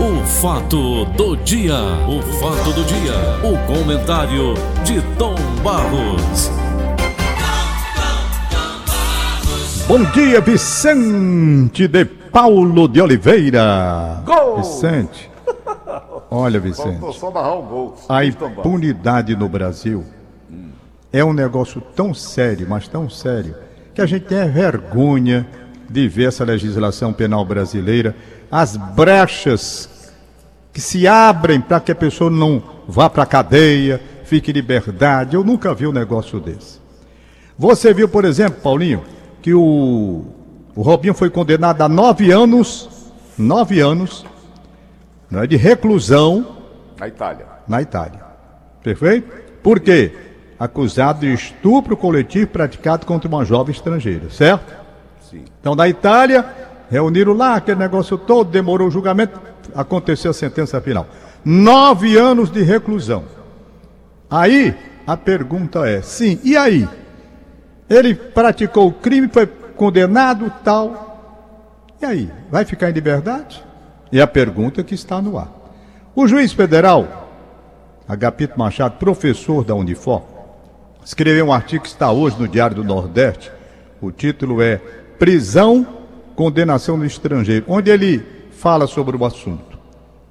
O fato do dia, o fato do dia, o comentário de Tom Barros. Bom dia, Vicente de Paulo de Oliveira. Gol! Vicente. Olha, Vicente. A impunidade no Brasil é um negócio tão sério, mas tão sério, que a gente tem vergonha de ver essa legislação penal brasileira, as brechas que se abrem para que a pessoa não vá para a cadeia, fique em liberdade. Eu nunca vi um negócio desse. Você viu, por exemplo, Paulinho, que o, o Robinho foi condenado a nove anos, nove anos, né, de reclusão Na Itália. na Itália. Perfeito? Por quê? Acusado de estupro coletivo praticado contra uma jovem estrangeira, certo? Sim. Então, na Itália, reuniram lá aquele negócio todo, demorou o julgamento, aconteceu a sentença final. Nove anos de reclusão. Aí, a pergunta é: sim, e aí? Ele praticou o crime, foi condenado, tal. E aí? Vai ficar em liberdade? É a pergunta que está no ar. O juiz federal, Agapito Machado, professor da Unifor, escreveu um artigo que está hoje no Diário do Nordeste. O título é Prisão, Condenação no Estrangeiro, onde ele fala sobre o assunto.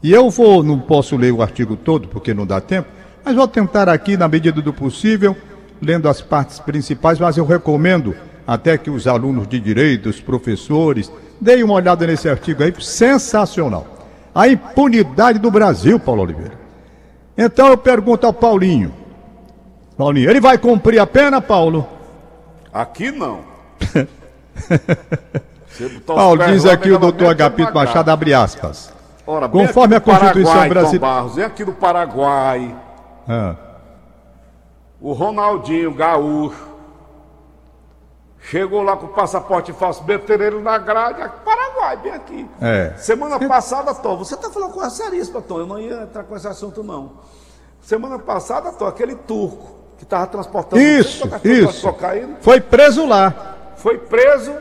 E eu vou, não posso ler o artigo todo porque não dá tempo, mas vou tentar aqui, na medida do possível, lendo as partes principais, mas eu recomendo até que os alunos de direito, os professores, deem uma olhada nesse artigo aí, sensacional. A impunidade do Brasil, Paulo Oliveira. Então eu pergunto ao Paulinho. Paulinho, ele vai cumprir a pena, Paulo? Aqui não. Paulo, diz aqui o doutor Agapito. Machado, abre aspas. Ora, Conforme a Constituição Paraguai, brasileira. Barros, vem aqui do Paraguai. Ah, O Ronaldinho Gaúcho chegou lá com o passaporte falso, ele na grade, aqui, Paraguai, bem aqui. É. Semana passada, Tom, você está falando coisa seríssima, Tom, eu não ia entrar com esse assunto, não. Semana passada, Tom, aquele turco que estava transportando Isso, isso. cocaína, Foi preso lá. foi preso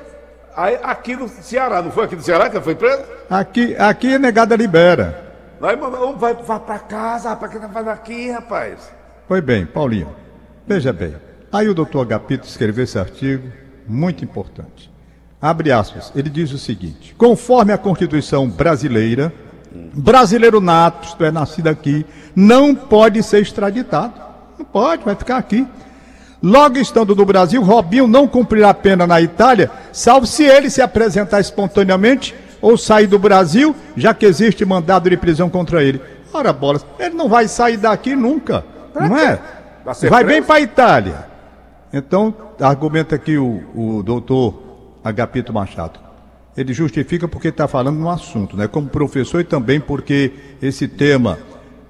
aí, aqui no Ceará, não foi aqui no Ceará que foi preso? Aqui, aqui a negada libera. Aí, mamãe, vai, vai pra casa, rapaz, que tá fazendo aqui, rapaz? Foi bem, Paulinho. Veja bem. Aí o doutor Agapito escreveu esse artigo, muito importante. Abre aspas. Ele diz o seguinte: conforme a Constituição brasileira, brasileiro nato, isto é, nascido aqui, não pode ser extraditado. Não pode, vai ficar aqui. Logo estando no Brasil, Robinho não cumprirá pena na Itália, salvo se ele se apresentar espontaneamente ou sair do Brasil, já que existe mandado de prisão contra ele. Ora, bolas, ele não vai sair daqui nunca, não é? Vai Vai bem para a Itália. Então, argumenta aqui o, o doutor Agapito Machado. Ele justifica porque está falando no assunto, né? Como professor e também porque esse tema,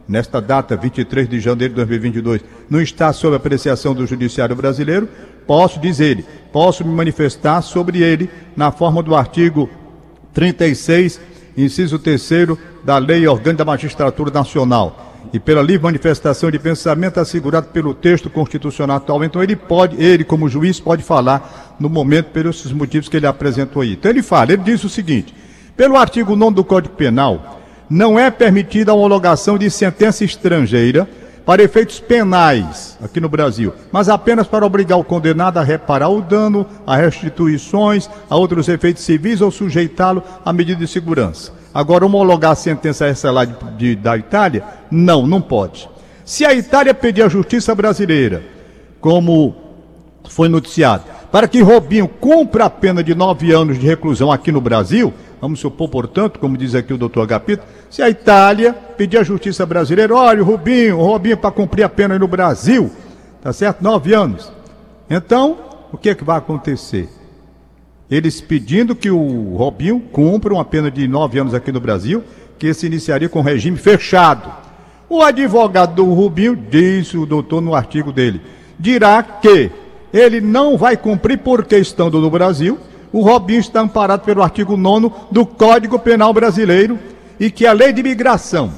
nesta data, 23 de janeiro de 2022, não está sob apreciação do Judiciário Brasileiro, posso, diz ele, posso me manifestar sobre ele na forma do artigo 36, inciso 3 da Lei Orgânica da Magistratura Nacional e pela livre manifestação de pensamento assegurado pelo texto constitucional atual. Então ele pode, ele como juiz pode falar no momento pelos motivos que ele apresentou aí. Então ele fala, ele diz o seguinte: pelo artigo 9 do Código Penal, não é permitida a homologação de sentença estrangeira para efeitos penais aqui no Brasil, mas apenas para obrigar o condenado a reparar o dano, a restituições, a outros efeitos civis ou sujeitá-lo a medida de segurança. Agora, homologar a sentença de- da Itália, não, não pode. Se a Itália pedir à justiça brasileira, como foi noticiado, para que Robinho cumpra a pena de nove anos de reclusão aqui no Brasil, vamos supor, portanto, como diz aqui o doutor Agapito, se a Itália pedir à justiça brasileira, olha, o Rubinho, o Robinho para cumprir a pena aí no Brasil, tá certo? Nove anos. Então, o que é que vai acontecer? Eles pedindo que o Robinho cumpra uma pena de nove anos aqui no Brasil, que se iniciaria com regime fechado. O advogado do Rubinho, diz o doutor no artigo dele, dirá que ele não vai cumprir porque estando no Brasil, o Robinho está amparado pelo artigo 9 do Código Penal Brasileiro e que a lei de imigração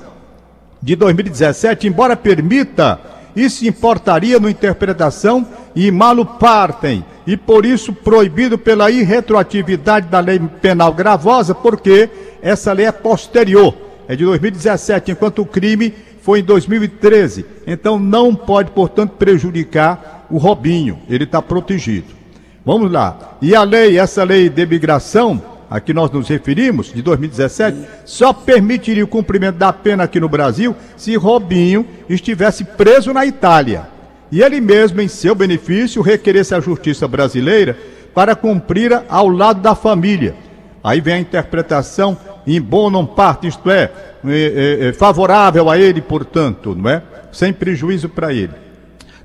de 2017, embora permita, isso importaria no interpretação e malo partem, e por isso proibido pela irretroatividade da lei penal gravosa, porque essa lei é posterior. é de 2017, enquanto o crime foi em 2013. Então não pode, portanto, prejudicar o Robinho. Ele está protegido. Vamos lá. E a lei, essa lei de imigração, a que nós nos referimos, de 2017, só permitiria o cumprimento da pena aqui no Brasil se Robinho estivesse preso na Itália. E ele mesmo, em seu benefício, requeresse à justiça brasileira para cumprir ao lado da família. Aí vem a interpretação em bonum parte, isto é, é favorável a ele, portanto, não é? Sem prejuízo para ele.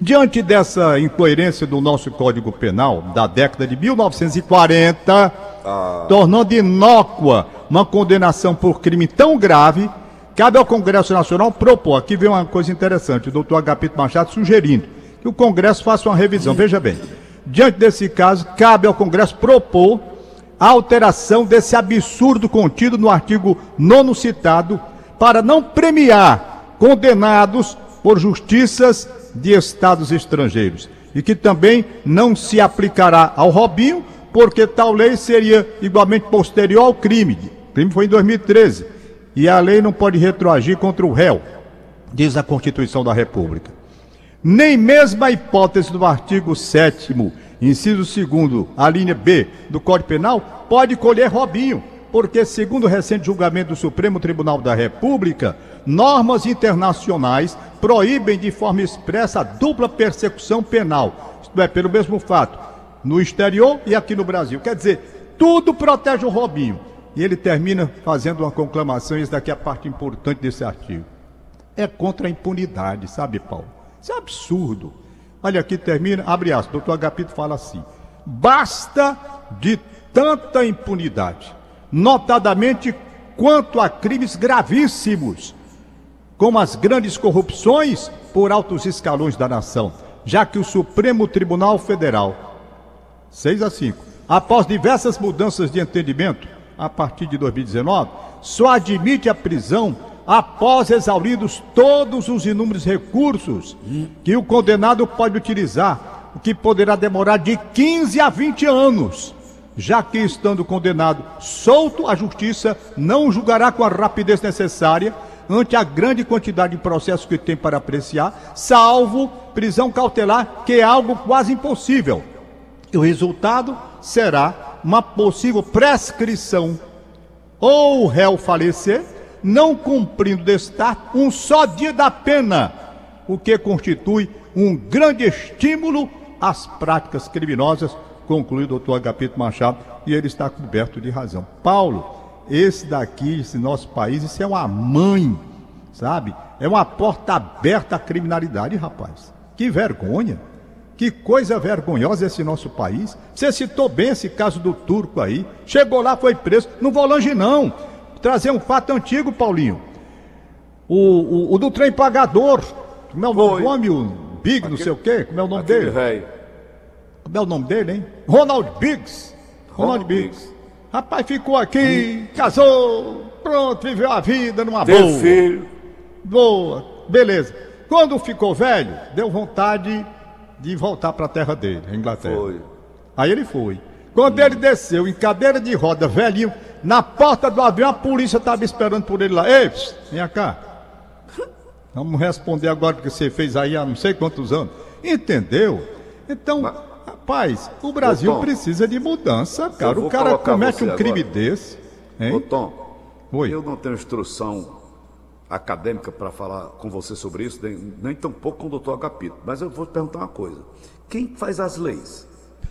Diante dessa incoerência do nosso Código Penal da década de 1940, ah. tornando inócua uma condenação por crime tão grave, cabe ao Congresso Nacional propor. Aqui vem uma coisa interessante, o doutor Agapito Machado sugerindo que o Congresso faça uma revisão. Veja bem, diante desse caso, cabe ao Congresso propor a alteração desse absurdo contido no artigo 9 citado para não premiar condenados por justiças de estados estrangeiros e que também não se aplicará ao Robinho, porque tal lei seria igualmente posterior ao crime. O crime foi em 2013 e a lei não pode retroagir contra o réu, diz a Constituição da República. Nem mesmo a hipótese do artigo 7 inciso 2 a linha B do Código Penal, pode colher Robinho, porque, segundo o recente julgamento do Supremo Tribunal da República, normas internacionais proíbem de forma expressa a dupla persecução penal, isto é, pelo mesmo fato, no exterior e aqui no Brasil. Quer dizer, tudo protege o Robinho. E ele termina fazendo uma conclamação, e isso daqui é a parte importante desse artigo. É contra a impunidade, sabe, Paulo? Isso é absurdo. Olha aqui, termina, abre aspas, doutor Agapito fala assim: basta de tanta impunidade, notadamente quanto a crimes gravíssimos, como as grandes corrupções por altos escalões da nação, já que o Supremo Tribunal Federal, 6 a 5, após diversas mudanças de entendimento, a partir de 2019, só admite a prisão após exauridos todos os inúmeros recursos que o condenado pode utilizar, o que poderá demorar de 15 a 20 anos. Já que estando condenado solto, a justiça não julgará com a rapidez necessária ante a grande quantidade de processos que tem para apreciar, salvo prisão cautelar, que é algo quase impossível. E o resultado será uma possível prescrição ou o réu falecer não cumprindo destar um só dia da pena, o que constitui um grande estímulo às práticas criminosas, conclui o doutor Agapito Machado, e ele está coberto de razão. Paulo, esse daqui, esse nosso país, isso é uma mãe, sabe? É uma porta aberta à criminalidade, rapaz. Que vergonha. Que coisa vergonhosa esse nosso país. Você citou bem esse caso do turco aí. Chegou lá, foi preso. Não vou longe, não trazer um fato antigo, Paulinho. O, o, o do trem pagador. Como é o nome? O Big, Aquele, não sei o quê. Como é o nome dele? Véio. Como é o nome dele, hein? Ronald Biggs. Ronald, Ronald Biggs. Biggs. Rapaz, ficou aqui, casou, pronto, viveu a vida numa Teve boa. filho. Boa, beleza. Quando ficou velho, deu vontade de voltar para a terra dele, a Inglaterra. Foi. Aí ele foi. Quando hum. ele desceu em cadeira de roda, velhinho, na porta do avião, a polícia estava esperando por ele lá. Ei, vem cá. Vamos responder agora o que você fez aí há não sei quantos anos. Entendeu? Então, Mas, rapaz, o Brasil Tom, precisa de mudança, cara. O cara comete um crime agora. desse. Hein? Ô, Tom, Oi. eu não tenho instrução acadêmica para falar com você sobre isso, nem, nem tampouco com o doutor Agapito. Mas eu vou te perguntar uma coisa. Quem faz as leis?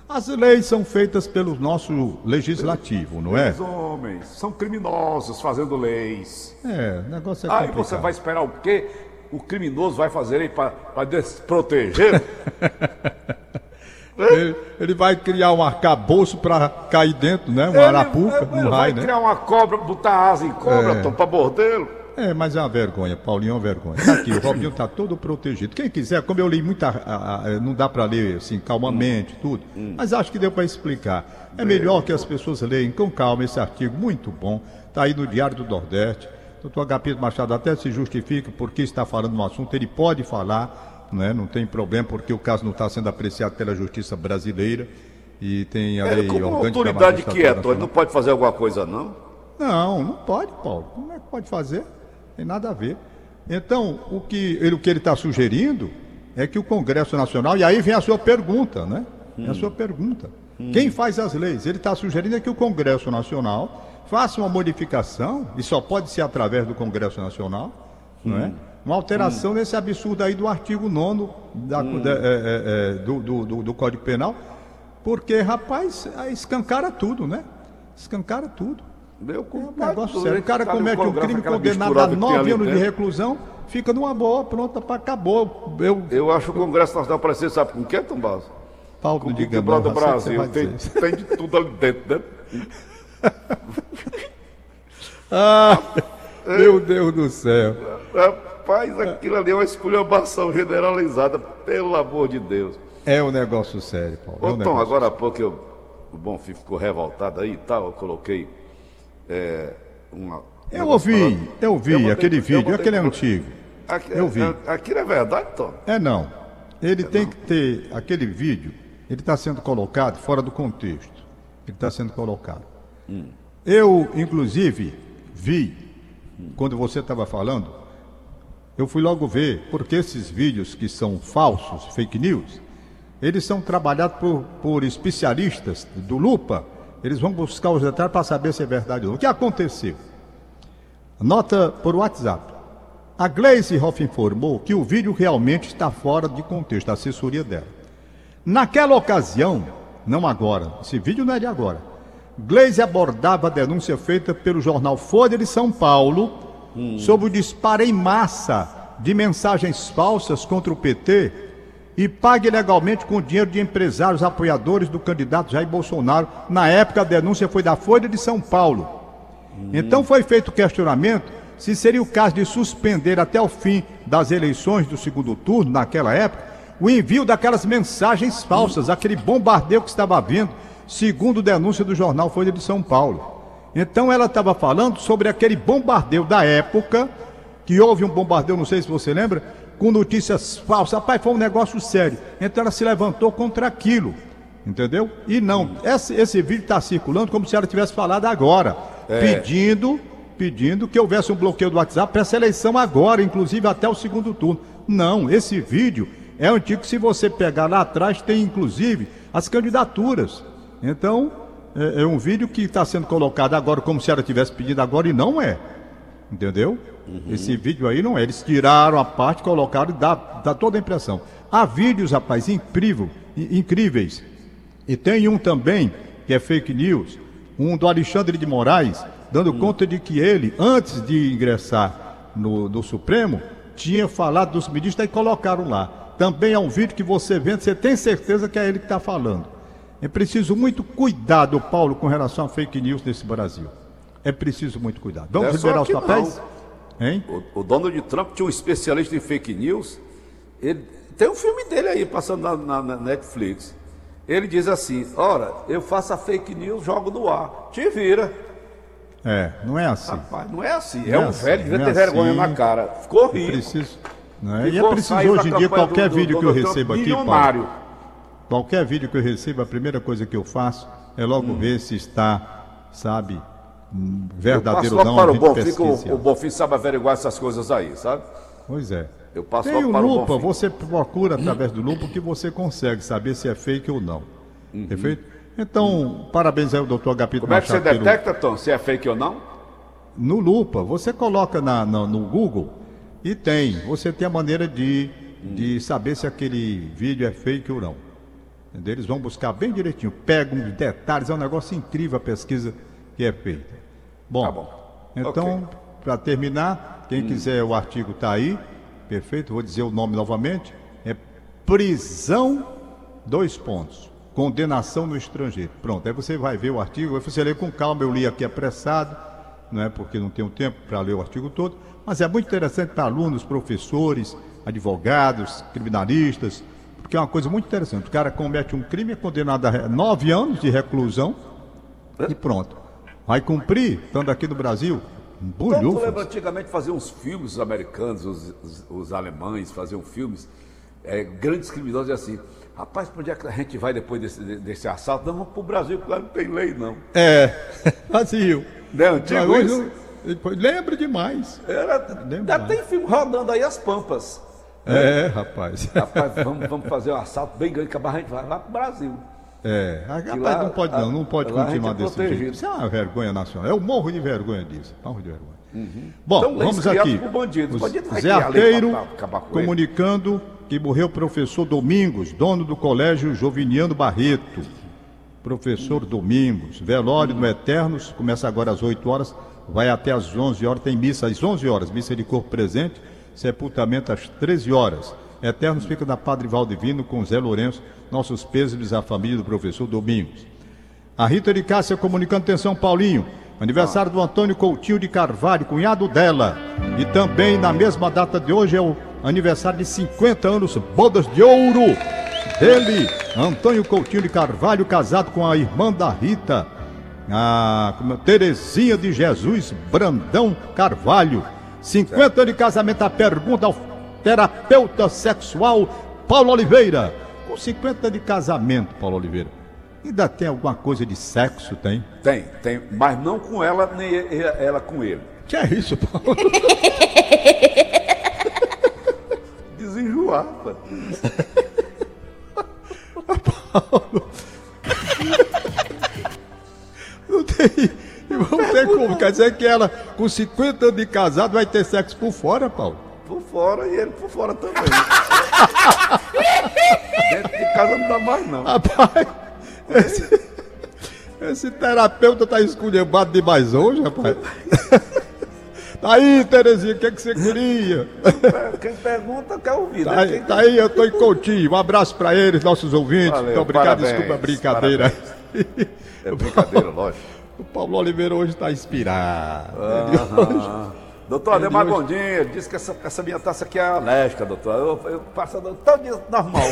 As leis são feitas pelo nosso legislativo, não é? Os homens são criminosos fazendo leis. É, o negócio é complicado. Aí você vai esperar o quê? O criminoso vai fazer aí para desproteger? ele, ele, vai criar um arcabouço para cair dentro, né? Uma ele, arapuca, ele, um vai criar uma cobra, botar asa em cobra, é. para bordelo. É, mas é uma vergonha, Paulinho é uma vergonha. Tá aqui, o Robinho está todo protegido. Quem quiser, como eu li muita. A, a, não dá para ler assim, calmamente, tudo, hum. mas acho que deu para explicar. É melhor que as pessoas leiam com calma esse artigo, muito bom. Está aí no Diário do Nordeste. Doutor Agapito Machado até se justifica porque está falando um assunto, ele pode falar, né? não tem problema, porque o caso não está sendo apreciado pela justiça brasileira e tem a é, lei é, como orgânica. autoridade que é, Tony, não pode fazer alguma coisa, não? Não, não pode, Paulo. Como é que pode fazer? Tem nada a ver. Então, o que ele está sugerindo é que o Congresso Nacional, e aí vem a sua pergunta, né? Hum. É a sua pergunta. Hum. Quem faz as leis? Ele está sugerindo é que o Congresso Nacional faça uma modificação, e só pode ser através do Congresso Nacional, hum. não é? Uma alteração hum. nesse absurdo aí do artigo 9 da, hum. da, é, é, é, do, do, do, do Código Penal, porque, rapaz, escancara tudo, né? Escancara tudo. Meu é um negócio sério. O cara comete um crime condenado a nove anos de reclusão, fica numa boa, pronta para acabou. Eu, eu acho que o Congresso Nacional parecer, sabe com o que, Tom Barros? Paulo de Gama, do Brasil. Tem, tem, de tudo ali dentro, né? ah, meu Deus do céu. Rapaz, aquilo ali é uma esculhambação generalizada, pelo amor de Deus. É um negócio sério, Paulo. Ô, é um Tom, agora há pouco eu, o Bonfim ficou revoltado aí e tal, eu coloquei é, uma. Eu ouvi, falando. eu vi eu aquele vídeo, aquele é antigo. Aqui, eu vi. É, aquilo é verdade, Tom? É não. Ele é tem não. que ter aquele vídeo, ele está sendo colocado fora do contexto. Ele está sendo colocado. Hum. Eu, inclusive, vi, hum. quando você estava falando, eu fui logo ver, porque esses vídeos que são falsos, fake news, eles são trabalhados por, por especialistas do Lupa, eles vão buscar os detalhes para saber se é verdade ou não. O que aconteceu? Nota por WhatsApp. A Glaze Hoff informou que o vídeo realmente está fora de contexto, a assessoria dela. Naquela ocasião, não agora, esse vídeo não é de agora, Glaze abordava a denúncia feita pelo jornal Folha de São Paulo hum. sobre o disparo em massa de mensagens falsas contra o PT e pague legalmente com dinheiro de empresários apoiadores do candidato Jair Bolsonaro. Na época, a denúncia foi da Folha de São Paulo. Hum. Então foi feito o questionamento se seria o caso de suspender até o fim das eleições do segundo turno, naquela época, o envio daquelas mensagens falsas, aquele bombardeio que estava vindo, segundo denúncia do jornal Folha de São Paulo. Então ela estava falando sobre aquele bombardeio da época, que houve um bombardeio, não sei se você lembra, com notícias falsas. Rapaz, foi um negócio sério. Então ela se levantou contra aquilo. Entendeu? E não, esse, esse vídeo está circulando como se ela tivesse falado agora, é. pedindo, pedindo que houvesse um bloqueio do WhatsApp para essa eleição agora, inclusive até o segundo turno. Não, esse vídeo é antigo. Se você pegar lá atrás, tem inclusive as candidaturas. Então, é, é um vídeo que está sendo colocado agora como se ela tivesse pedido agora e não é. Entendeu? Uhum. Esse vídeo aí não é. Eles tiraram a parte, colocaram e dá, dá toda a impressão. Há vídeos, rapaz, incrível, incríveis. E tem um também, que é fake news, um do Alexandre de Moraes, dando uhum. conta de que ele, antes de ingressar no, no Supremo, tinha falado dos ministros e colocaram lá. Também é um vídeo que você vê, você tem certeza que é ele que está falando. É preciso muito cuidado, Paulo, com relação a fake news nesse Brasil. É preciso muito cuidado. Vamos é liberar os papéis? O, o, Donald Trump tinha um especialista em fake news. Ele, tem um filme dele aí passando na, na, na Netflix. Ele diz assim: Ora, eu faço a fake news, jogo no ar. Te vira. É, não é assim. Rapaz, não é assim. Não é, é um assim, velho, devia ter é vergonha assim. na cara. Ficou rico. Preciso. Não é? E é preciso hoje em dia, qualquer do, vídeo do, que eu recebo aqui, Paulo, qualquer vídeo que eu recebo, a primeira coisa que eu faço é logo hum. ver se está, sabe, verdadeiro ou não. Para o Bonfim, o, o Bonfim sabe averiguar essas coisas aí, sabe? Pois é. Eu passo Tem o lupa, o você procura através do lupa que você consegue saber se é fake ou não. Uhum. Perfeito? Então, uhum. parabéns aí ao doutor Agapito Como Machado. Como é que você detecta, Tom, se é fake ou não? No lupa, você coloca na, na, no Google e tem. Você tem a maneira de, uhum. de saber se aquele vídeo é fake ou não. Entendeu? Eles vão buscar bem direitinho, pegam detalhes, é um negócio incrível a pesquisa que é feita. Bom, tá bom. então, okay. para terminar, quem hum. quiser o artigo está aí, perfeito, vou dizer o nome novamente, é prisão, dois pontos, condenação no estrangeiro. Pronto, aí você vai ver o artigo, aí você lê com calma, eu li aqui apressado, não é porque não tenho tempo para ler o artigo todo, mas é muito interessante para alunos, professores, advogados, criminalistas, porque é uma coisa muito interessante. O cara comete um crime, é condenado a nove anos de reclusão e pronto. Vai cumprir, estando aqui no Brasil. Então, lembra antigamente fazer uns filmes, os americanos, os, os, os alemães faziam filmes, é, grandes criminosos e assim. Rapaz, para onde é que a gente vai depois desse, desse assalto? Não, vamos para o Brasil, porque lá não tem lei, não. É, vazio. Não é antigo hoje, Lembra demais. Era, Lembra já tem filme rodando aí as pampas. É, rapaz. Rapaz, vamos, vamos fazer um assalto bem grande que a gente vai lá pro Brasil. É, rapaz, lá, não pode não, não pode continuar é desse protegido. jeito. Isso é uma vergonha nacional. Eu morro de vergonha disso. Morro de vergonha. Uhum. Bom, então, vamos aqui. Bandido. Zé Arteiro comunicando que morreu o professor Domingos, dono do colégio Joviniano Barreto. Professor Domingos, velório no Eternos, começa agora às 8 horas, vai até às 11 horas, tem missa às 11 horas, missa de corpo presente, sepultamento às 13 horas. Eternos fica na Padre Valdivino com Zé Lourenço, nossos pêsames à família do professor Domingos. A Rita de Cássia comunicando atenção, Paulinho. Aniversário do Antônio Coutinho de Carvalho, cunhado dela. E também na mesma data de hoje é o aniversário de 50 anos, bodas de ouro dele, Antônio Coutinho de Carvalho, casado com a irmã da Rita, a Terezinha de Jesus Brandão Carvalho. 50 anos de casamento, a pergunta ao terapeuta sexual Paulo Oliveira. Com 50 anos de casamento, Paulo Oliveira Ainda tem alguma coisa de sexo, tem? Tem, tem, mas não com ela, nem ela com ele. Que é isso, Paulo? Desenjoar, pô. Paulo. Não tem. Não tem como. Quer dizer que ela, com 50 anos de casado, vai ter sexo por fora, Paulo? Por fora e ele por fora também. Dentro de casa não dá mais, não. Rapaz. Esse, esse terapeuta tá esculhambado demais hoje, rapaz. Tá aí, Terezinha, o que, é que você queria? Quem pergunta quer ouvir, tá né? Aí, tá aí, eu tô em Coutinho. Um abraço para eles, nossos ouvintes. Valeu, Muito obrigado, parabéns, desculpa a brincadeira. Parabéns. É brincadeira, lógico. O Paulo Oliveira hoje está inspirado. Ah, doutor Ademar hoje... Gondim, disse que essa, essa, minha taça aqui é alérgica, doutor. Eu, eu passo todo dia normal.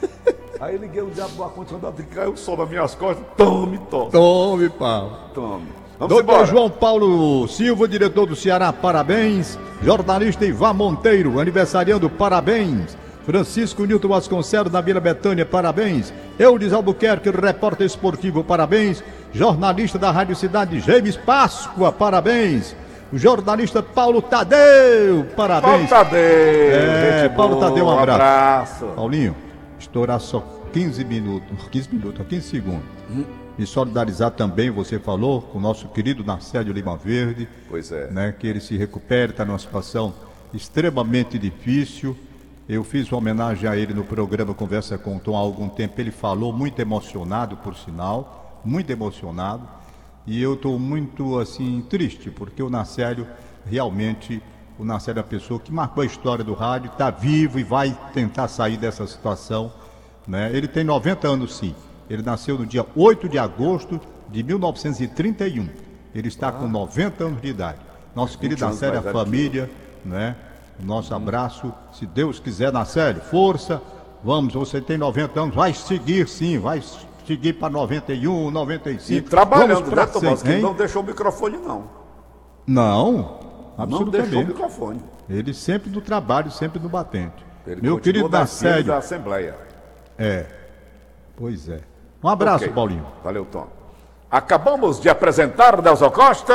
Aí liguei o diabo do ar-condicionado e caiu o sol nas minhas costas. Tome, tome. Tome, pau. Tome. Vamos Doutor embora. João Paulo Silva, diretor do Ceará, parabéns. Jornalista Ivan Monteiro, aniversariando, parabéns. Francisco Nilton Vasconcelos, na Vila Betânia, parabéns. Eudes Albuquerque, repórter esportivo, parabéns. Jornalista da Rádio Cidade, James Páscoa, parabéns. O jornalista Paulo Tadeu, parabéns. Paulo Tadeu. É, Paulo Tadeu, um abraço. Abraço. Paulinho estourar só 15 minutos, 15 minutos, 15 segundos. Hum. E solidarizar também, você falou, com o nosso querido Narcélio Lima Verde. Pois é. Né, que ele se recupere, está numa situação extremamente difícil. Eu fiz uma homenagem a ele no programa Conversa com o Tom há algum tempo. Ele falou muito emocionado, por sinal, muito emocionado. E eu estou muito assim triste, porque o Narcélio realmente o Narcélio é uma pessoa que marcou a história do rádio, está vivo e vai tentar sair dessa situação. Né? Ele tem 90 anos, sim. Ele nasceu no dia 8 de agosto de 1931. Ele está ah. com 90 anos de idade. Nosso querido Narcélio, a família, né? Nosso abraço. Se Deus quiser, Narcélio, força. Vamos, você tem 90 anos, vai seguir sim, vai seguir para 91, 95. E trabalhando, né, Tomás? Que não deixou o microfone, não. Não, Absolutamente. Não deixou o microfone. Ele sempre do trabalho, sempre do batente. Ele Meu querido Narcélio. da Assembleia. É. Pois é. Um abraço, okay. Paulinho. Valeu, Tom. Acabamos de apresentar Nelson Costa.